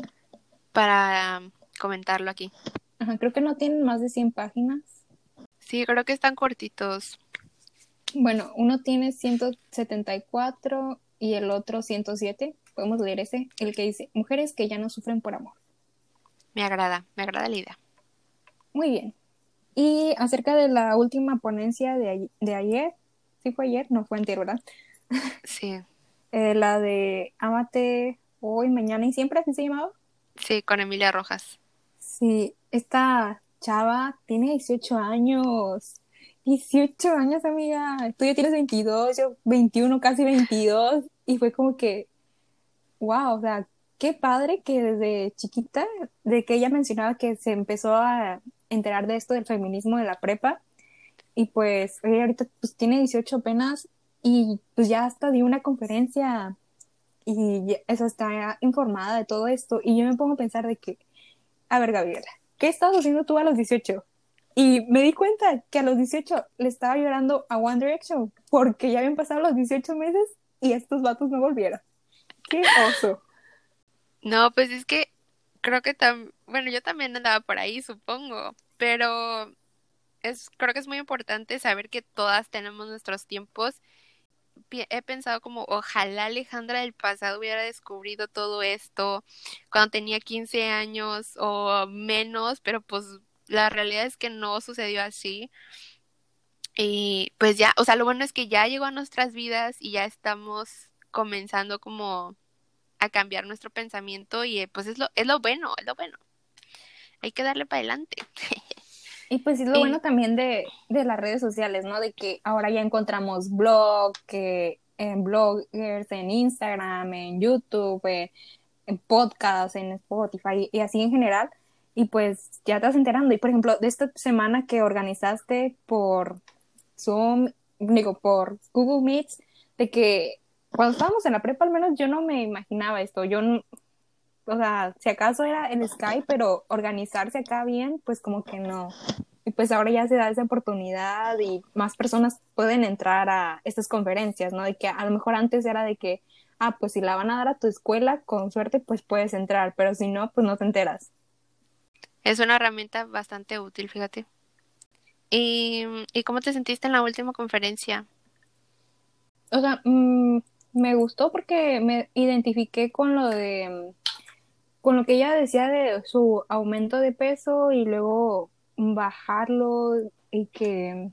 Para comentarlo aquí. Ajá, creo que no tienen más de 100 páginas. Sí, creo que están cortitos. Bueno, uno tiene 174 y el otro 107. Podemos leer ese, el que dice, mujeres que ya no sufren por amor. Me agrada, me agrada la idea. Muy bien. Y acerca de la última ponencia de, ayer, ¿sí fue ayer? No fue anterior, ¿verdad? Sí. Eh, la de Amate hoy, mañana y siempre, ¿así se llamaba? Sí, con Emilia Rojas. Sí, esta chava tiene 18 años. 18 años, amiga. Tú ya tienes 22, yo 21, casi 22. Y fue como que, wow, o sea, qué padre que desde chiquita, de que ella mencionaba que se empezó a enterar de esto del feminismo de la prepa y pues ella ahorita pues tiene 18 apenas y pues ya hasta dio una conferencia y eso está informada de todo esto y yo me pongo a pensar de que, a ver Gabriela, ¿qué estabas haciendo tú a los 18? Y me di cuenta que a los 18 le estaba llorando a One Direction porque ya habían pasado los 18 meses y estos vatos no volvieron. ¡Qué oso! No, pues es que creo que también, bueno, yo también andaba por ahí, supongo, pero es creo que es muy importante saber que todas tenemos nuestros tiempos he pensado como ojalá Alejandra del pasado hubiera descubrido todo esto cuando tenía 15 años o menos, pero pues la realidad es que no sucedió así. Y pues ya, o sea, lo bueno es que ya llegó a nuestras vidas y ya estamos comenzando como a cambiar nuestro pensamiento y eh, pues es lo, es lo bueno, es lo bueno. Hay que darle para adelante. Y pues es lo bueno también de, de, las redes sociales, ¿no? De que ahora ya encontramos blog, que en bloggers, en Instagram, en YouTube, en, en podcasts, en Spotify y así en general. Y pues ya te vas enterando. Y por ejemplo, de esta semana que organizaste por Zoom, digo, por Google Meets, de que cuando estábamos en la prepa al menos yo no me imaginaba esto. Yo, o sea, si acaso era el Skype, pero organizarse acá bien, pues como que no. Y pues ahora ya se da esa oportunidad y más personas pueden entrar a estas conferencias, ¿no? De que a lo mejor antes era de que, ah, pues si la van a dar a tu escuela, con suerte, pues puedes entrar, pero si no, pues no te enteras. Es una herramienta bastante útil, fíjate. ¿Y, ¿y cómo te sentiste en la última conferencia? O sea, mmm, me gustó porque me identifiqué con lo de, con lo que ella decía de su aumento de peso y luego bajarlo y que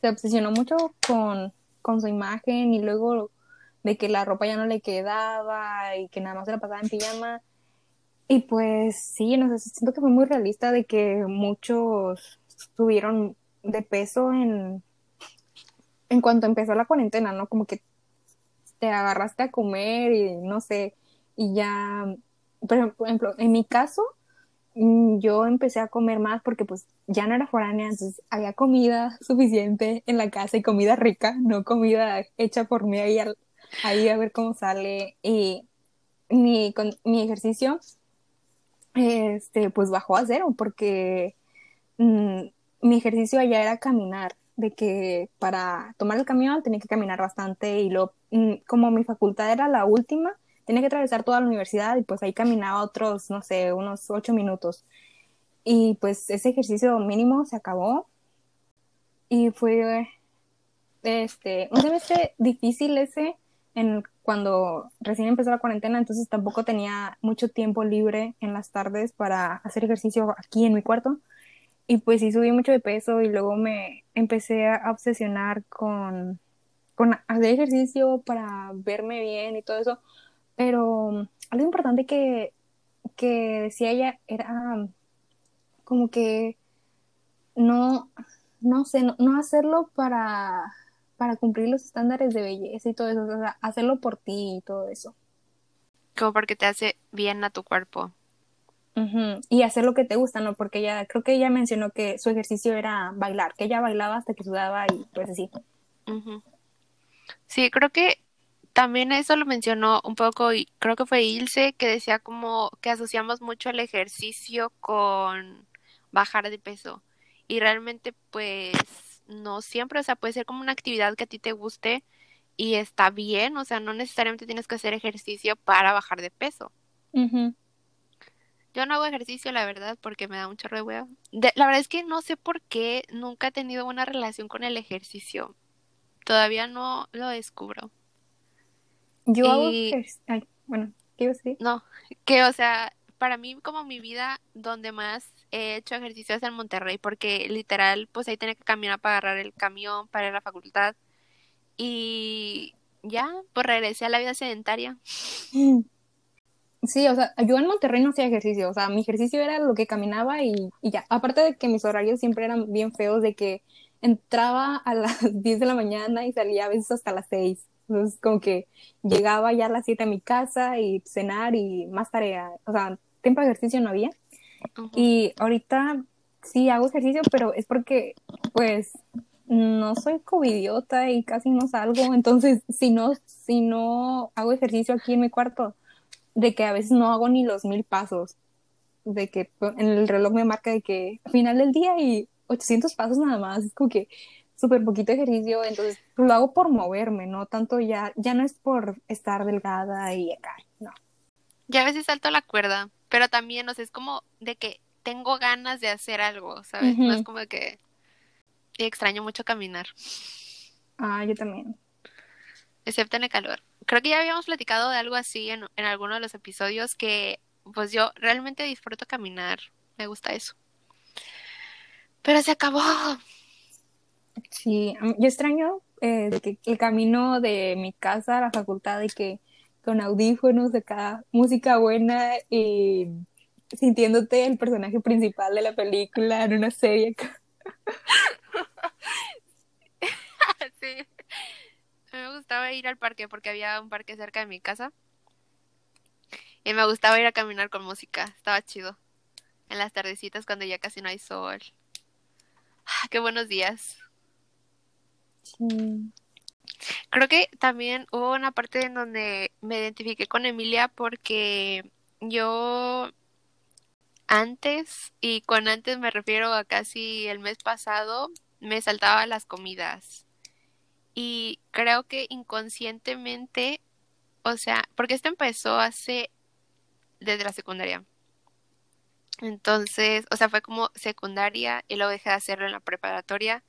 se obsesionó mucho con, con su imagen y luego de que la ropa ya no le quedaba y que nada más se la pasaba en pijama. Y pues sí, no sé, siento que fue muy realista de que muchos tuvieron de peso en, en cuanto empezó la cuarentena, ¿no? Como que te agarraste a comer y no sé, y ya, por ejemplo, en mi caso, mm, yo empecé a comer más porque pues ya no era foránea, entonces había comida suficiente en la casa y comida rica, no comida hecha por mí ahí, ahí a ver cómo sale. Y mi, mi ejercicio, este, pues bajó a cero porque mm, mi ejercicio allá era caminar de que para tomar el camión tenía que caminar bastante y lo, mm, como mi facultad era la última, tenía que atravesar toda la universidad y pues ahí caminaba otros, no sé, unos ocho minutos. Y pues ese ejercicio mínimo se acabó y fue este, un semestre difícil ese en cuando recién empezó la cuarentena, entonces tampoco tenía mucho tiempo libre en las tardes para hacer ejercicio aquí en mi cuarto. Y pues sí subí mucho de peso y luego me empecé a obsesionar con, con hacer ejercicio para verme bien y todo eso. Pero algo importante que, que decía ella era como que no, no sé, no, hacerlo para, para cumplir los estándares de belleza y todo eso, o sea, hacerlo por ti y todo eso. Como porque te hace bien a tu cuerpo. Y hacer lo que te gusta, ¿no? Porque ella, creo que ella mencionó que su ejercicio era bailar, que ella bailaba hasta que sudaba y pues así. Sí, creo que también eso lo mencionó un poco y creo que fue Ilse que decía como que asociamos mucho el ejercicio con bajar de peso y realmente pues no siempre, o sea, puede ser como una actividad que a ti te guste y está bien, o sea, no necesariamente tienes que hacer ejercicio para bajar de peso. Yo no hago ejercicio, la verdad, porque me da un chorro de huevo. la verdad es que no sé por qué nunca he tenido una relación con el ejercicio. Todavía no lo descubro. Yo hago ejercicio. bueno, ¿qué iba a decir? No, que o sea, para mí como mi vida donde más he hecho ejercicio es en Monterrey, porque literal, pues ahí tenía que caminar para agarrar el camión para ir a la facultad. Y ya, pues regresé a la vida sedentaria. Sí, o sea, yo en Monterrey no hacía ejercicio, o sea, mi ejercicio era lo que caminaba y, ya. Aparte de que mis horarios siempre eran bien feos, de que entraba a las 10 de la mañana y salía a veces hasta las 6. Entonces, como que llegaba ya a las 7 a mi casa y cenar y más tarea. O sea, tiempo de ejercicio no había. Y ahorita sí hago ejercicio, pero es porque, pues, no soy covidiota y casi no salgo. Entonces, si no, si no hago ejercicio aquí en mi cuarto, de que a veces no hago ni los mil pasos, de que en el reloj me marca de que al final del día y 800 pasos nada más, es como que súper poquito ejercicio, entonces lo hago por moverme, no tanto ya, ya no es por estar delgada y acá, no. Ya a veces salto la cuerda, pero también, o sea, es como de que tengo ganas de hacer algo, ¿sabes? No es como que extraño mucho caminar. Ah, yo también. Excepto en el calor. Creo que ya habíamos platicado de algo así en, en alguno de los episodios que pues yo realmente disfruto caminar. Me gusta eso. Pero se acabó. Sí, yo extraño eh, que el camino de mi casa a la facultad y que con audífonos de cada música buena y sintiéndote el personaje principal de la película en una serie. sí. Me gustaba ir al parque porque había un parque cerca de mi casa. Y me gustaba ir a caminar con música. Estaba chido. En las tardecitas cuando ya casi no hay sol. Ah, qué buenos días. Creo que también hubo una parte en donde me identifiqué con Emilia porque yo antes, y con antes me refiero a casi el mes pasado, me saltaba las comidas. Y creo que inconscientemente, o sea, porque esto empezó hace desde la secundaria. Entonces, o sea, fue como secundaria y luego dejé de hacerlo en la preparatoria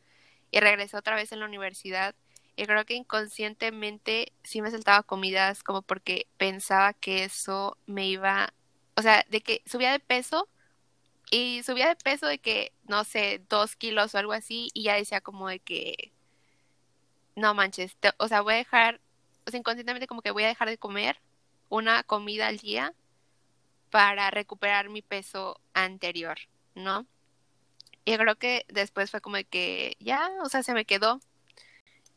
y regresé otra vez en la universidad. Y creo que inconscientemente sí me saltaba comidas como porque pensaba que eso me iba, o sea, de que subía de peso y subía de peso de que, no sé, dos kilos o algo así y ya decía como de que, no manches, o sea, voy a dejar, o sea, inconscientemente como que voy a dejar de comer una comida al día para recuperar mi peso anterior, ¿no? Y creo que después fue como de que ya, o sea, se me quedó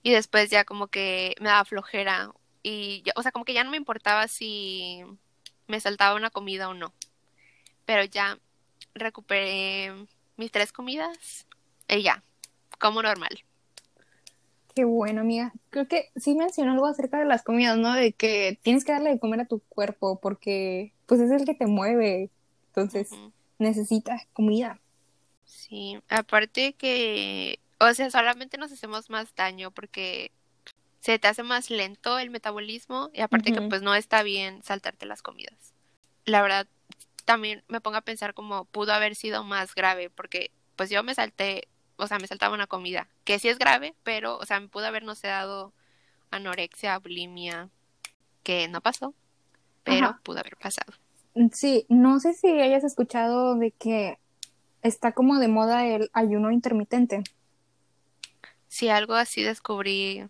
y después ya como que me daba flojera y, ya, o sea, como que ya no me importaba si me saltaba una comida o no. Pero ya recuperé mis tres comidas y ya, como normal. Qué bueno, amiga. Creo que sí mencionó algo acerca de las comidas, ¿no? De que tienes que darle de comer a tu cuerpo porque pues es el que te mueve. Entonces, necesitas comida. Sí, aparte que o sea, solamente nos hacemos más daño porque se te hace más lento el metabolismo y aparte que pues no está bien saltarte las comidas. La verdad, también me pongo a pensar como pudo haber sido más grave porque pues yo me salté, o sea, me saltaba una comida, que sí es grave, pero, o sea, me pudo haber, no sé, dado anorexia, bulimia, que no pasó, pero pudo haber pasado. Sí, no sé si hayas escuchado de que está como de moda el ayuno intermitente. Sí, algo así descubrí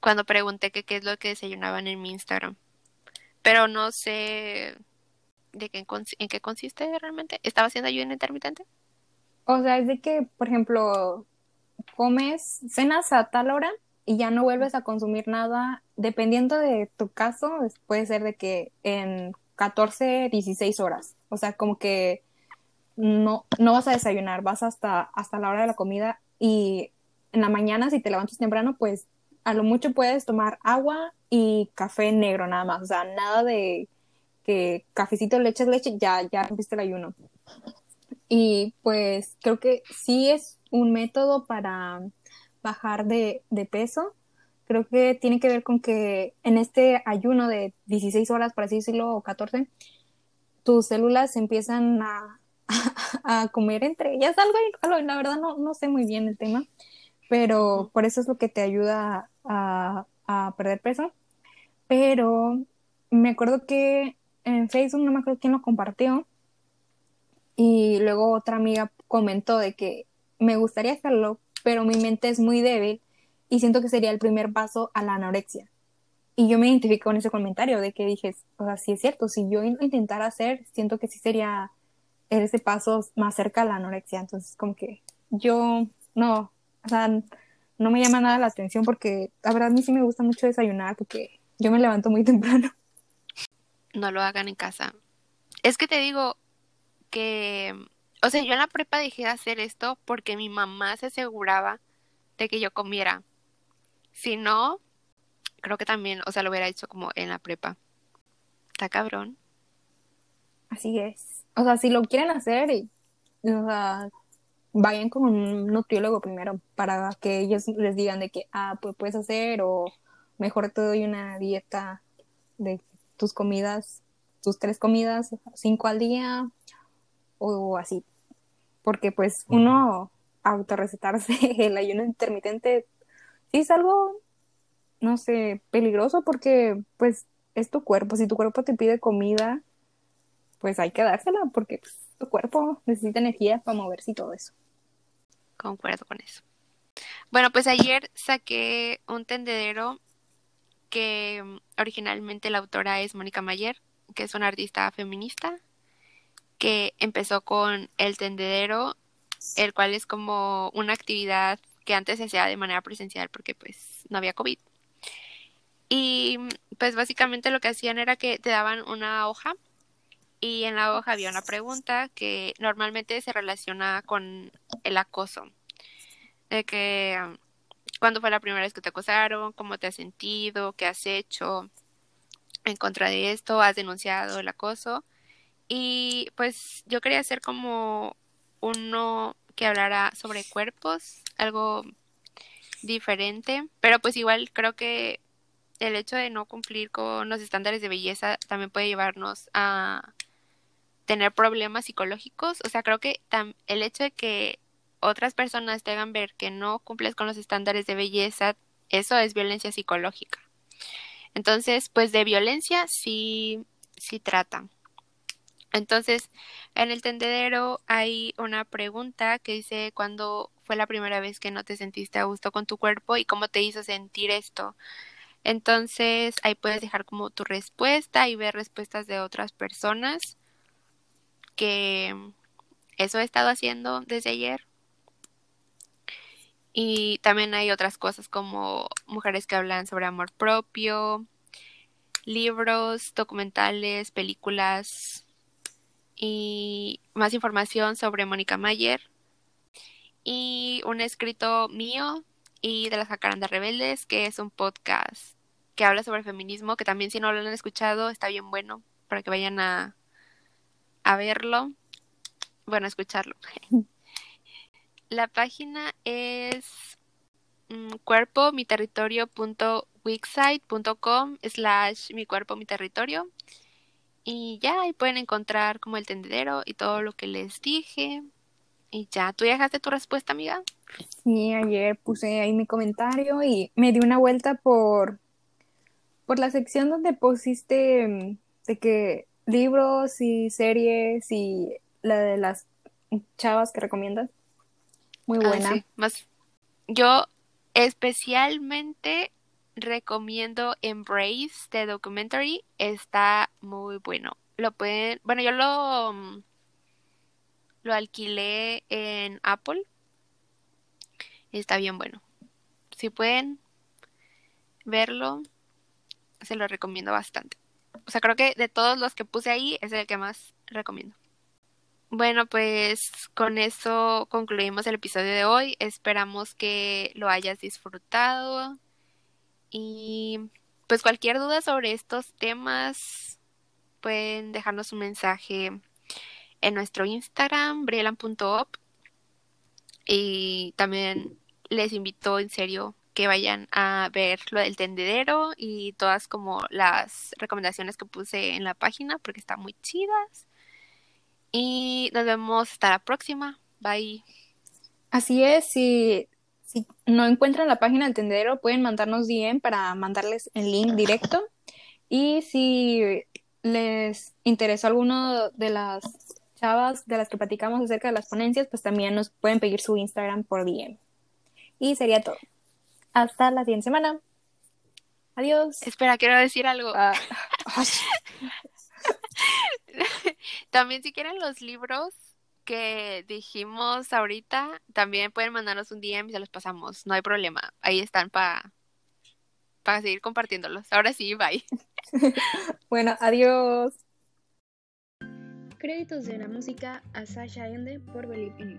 cuando pregunté qué es lo que desayunaban en mi Instagram. Pero no sé de qué, en qué consiste realmente. ¿Estaba haciendo ayuno intermitente? O sea, es de que, por ejemplo, comes, cenas a tal hora y ya no vuelves a consumir nada. Dependiendo de tu caso, puede ser de que en 14, 16 horas. O sea, como que no, no vas a desayunar, vas hasta, hasta la hora de la comida y en la mañana, si te levantas temprano, pues a lo mucho puedes tomar agua y café negro nada más. O sea, nada de que cafecito, leche, leche, ya, ya rompiste el ayuno. Y pues creo que sí es un método para bajar de, de peso. Creo que tiene que ver con que en este ayuno de 16 horas, por así decirlo, o 14, tus células empiezan a, a, comer entre ellas algo, la verdad no, no sé muy bien el tema, pero por eso es lo que te ayuda a, perder peso. Pero me acuerdo que en Facebook, no me acuerdo quién lo compartió, y luego otra amiga comentó de que me gustaría hacerlo, pero mi mente es muy débil y siento que sería el primer paso a la anorexia. Y yo me identifico con ese comentario de que dije, o sea, sí es cierto, si yo intentara hacer, siento que sí sería ese paso más cerca a la anorexia. Entonces, como que yo no, o sea, no me llama nada la atención porque la verdad a mí sí me gusta mucho desayunar porque yo me levanto muy temprano. No lo hagan en casa. Es que te digo que, o sea, yo en la prepa dejé de hacer esto porque mi mamá se aseguraba de que yo comiera. Si no, creo que también, o sea, lo hubiera hecho como en la prepa. Está cabrón. Así es. O sea, si lo quieren hacer, y, o sea, vayan con un nutriólogo primero para que ellos les digan de que, ah, pues puedes hacer o mejor te doy una dieta de tus comidas, tus tres comidas, cinco al día o así. Porque pues uno autorrecetarse el ayuno intermitente sí es algo, no sé, peligroso porque pues es tu cuerpo. Si tu cuerpo te pide comida, pues hay que dársela porque pues, tu cuerpo necesita energía para moverse y todo eso. Concuerdo con eso. Bueno, pues ayer saqué un tendedero que mm, originalmente la autora es Mónica Mayer, que es una artista feminista, que empezó con el tendedero, el cual es como una actividad que antes se hacía de manera presencial porque pues no había COVID. Y mm, pues básicamente lo que hacían era que te daban una hoja y en la hoja había una pregunta que normalmente se relaciona con el acoso. De que mm, cuándo fue la primera vez que te acosaron, cómo te has sentido, qué has hecho en contra de esto, has denunciado el acoso. Y pues yo quería hacer como uno que hablara sobre cuerpos, algo diferente, pero pues igual creo que el hecho de no cumplir con los estándares de belleza también puede llevarnos a tener problemas psicológicos. O sea, creo que el hecho de que otras personas te hagan ver que no cumples con los estándares de belleza, eso es violencia psicológica. Entonces, pues de violencia sí, sí tratan. Entonces, en el tendedero hay una pregunta que dice cuándo fue la primera vez que no te sentiste a gusto con tu cuerpo y cómo te hizo sentir esto. Entonces, ahí puedes dejar como tu respuesta y ver respuestas de otras personas que eso he estado haciendo desde ayer. Y también hay otras cosas como mujeres que hablan sobre amor propio, libros, documentales, películas y más información sobre Mónica Mayer y un escrito mío y de las Jacarandas Rebeldes, que es un podcast que habla sobre feminismo, que también si no lo han escuchado está bien bueno para que vayan a, a verlo, bueno, a escucharlo. La página es mm, cuerpo mi slash mi cuerpo mi territorio y ya ahí pueden encontrar como el tendedero y todo lo que les dije y ya, ¿tú dejaste tu respuesta amiga? Sí, ayer puse ahí mi comentario y me di una vuelta por por la sección donde pusiste mm, de que libros y series y la de las chavas que recomiendas muy ah, buena. Más, yo especialmente recomiendo Embrace the Documentary. Está muy bueno. Lo pueden, bueno, yo lo lo alquilé en Apple. Está bien bueno. Si pueden verlo, se lo recomiendo bastante. O sea, creo que de todos los que puse ahí es el que más recomiendo. Bueno, pues con eso concluimos el episodio de hoy. Esperamos que lo hayas disfrutado. Y pues cualquier duda sobre estos temas, pueden dejarnos un mensaje en nuestro Instagram, brielan.op. Y también les invito en serio que vayan a ver lo del tendedero y todas como las recomendaciones que puse en la página porque están muy chidas. Y nos vemos hasta la próxima. Bye. Así es, si, si no encuentran la página del tendedero, pueden mandarnos DM para mandarles el link directo. Y si les interesó alguno de las chavas de las que platicamos acerca de las ponencias, pues también nos pueden pedir su Instagram por DM. Y sería todo. Hasta la siguiente semana. Adiós. Espera, quiero decir algo. Ah, también si quieren los libros que dijimos ahorita, también pueden mandarnos un DM y se los pasamos. No hay problema. Ahí están para para seguir compartiéndolos. Ahora sí, bye. bueno, adiós. Créditos de la música a Sasha Ende por Believe in